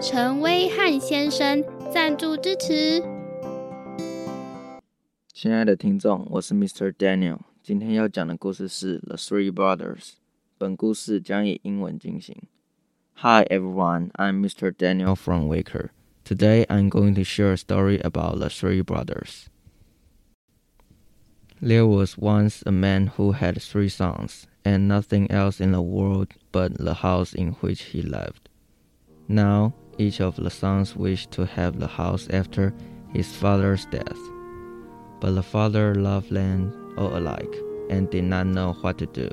陈威翰先生赞助支持。亲爱的听众，我是 Mr. Daniel，今天要讲的故事是《The Three Brothers》，本故事将以英文进行。Hi everyone, I'm Mr. Daniel from Waker. Today I'm going to share a story about the three brothers. There was once a man who had three sons, and nothing else in the world but the house in which he lived. Now each of the sons wished to have the house after his father's death. But the father loved them all alike and did not know what to do.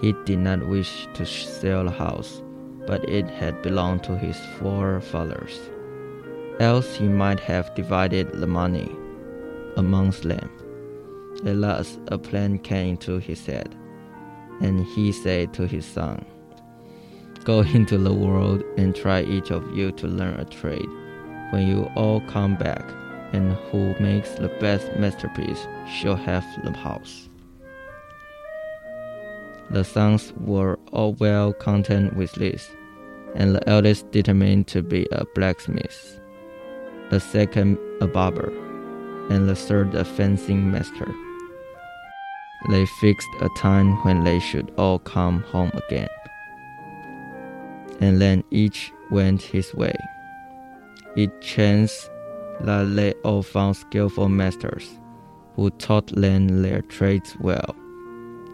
He did not wish to sell the house, but it had belonged to his forefathers. Else he might have divided the money amongst them. At last a plan came into his head. And he said to his son, Go into the world and try each of you to learn a trade. When you all come back, and who makes the best masterpiece shall have the house. The sons were all well content with this, and the eldest determined to be a blacksmith, the second a barber, and the third a fencing master. They fixed a time when they should all come home again. And then each went his way. It chanced that they all found skillful masters, who taught them their trades well.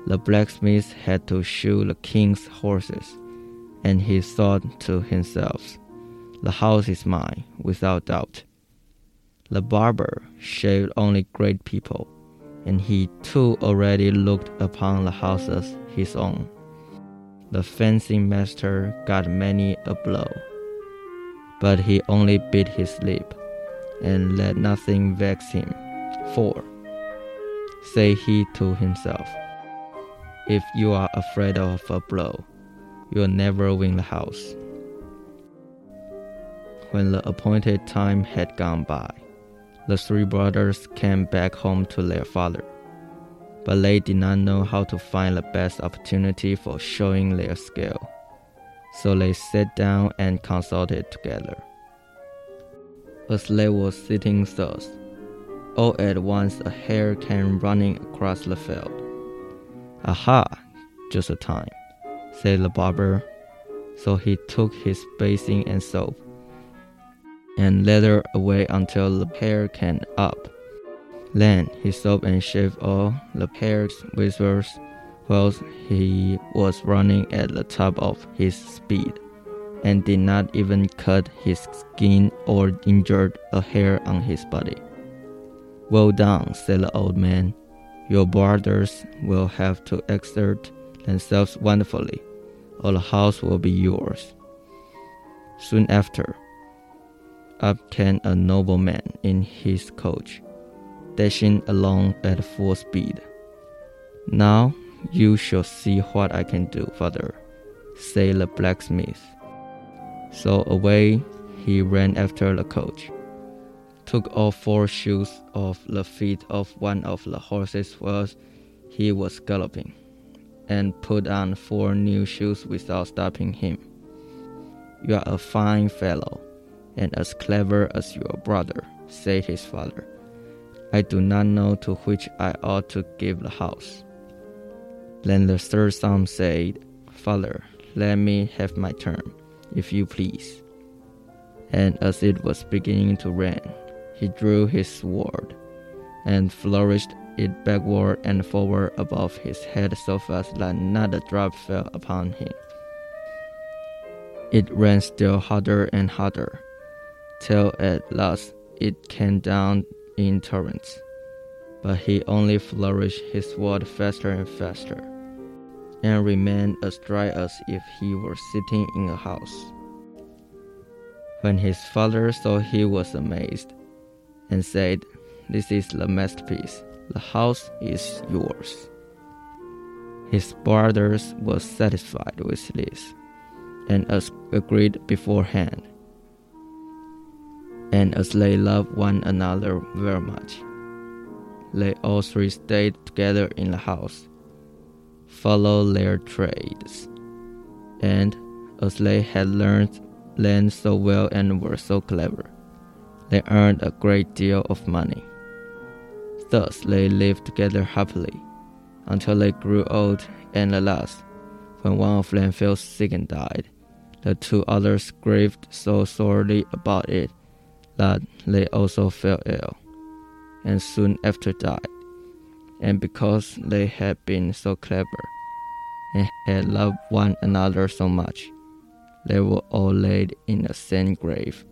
The blacksmith had to shoe the king's horses, and he thought to himself, The house is mine, without doubt. The barber shaved only great people and he too already looked upon the house as his own. The fencing master got many a blow, but he only bit his lip and let nothing vex him. For, said he to himself, if you are afraid of a blow, you'll never win the house. When the appointed time had gone by, the three brothers came back home to their father. But they did not know how to find the best opportunity for showing their skill. So they sat down and consulted together. As they were sitting thus, all at once a hare came running across the field. Aha, just a time, said the barber. So he took his basin and soap and led her away until the pair came up. Then he soaped and shaved all the pair's whiskers whilst he was running at the top of his speed, and did not even cut his skin or injured a hair on his body. Well done, said the old man. Your brothers will have to exert themselves wonderfully, or the house will be yours. Soon after, up came a nobleman in his coach, dashing along at full speed. Now you shall see what I can do, father, said the blacksmith. So away he ran after the coach, took all four shoes off the feet of one of the horses whilst he was galloping, and put on four new shoes without stopping him. You are a fine fellow, and as clever as your brother, said his father. I do not know to which I ought to give the house. Then the third son said, Father, let me have my turn, if you please. And as it was beginning to rain, he drew his sword and flourished it backward and forward above his head so fast that not a drop fell upon him. It ran still harder and harder till at last it came down in torrents. But he only flourished his sword faster and faster, and remained as dry as if he were sitting in a house. When his father saw he was amazed, and said, This is the masterpiece, the house is yours. His brothers were satisfied with this, and as agreed beforehand. And as they loved one another very much, they all three stayed together in the house, followed their trades, and as they had learned land so well and were so clever, they earned a great deal of money. Thus they lived together happily until they grew old, and at last, when one of them fell sick and died, the two others grieved so sorely about it that they also fell ill, and soon after died. And because they had been so clever and had loved one another so much, they were all laid in the same grave.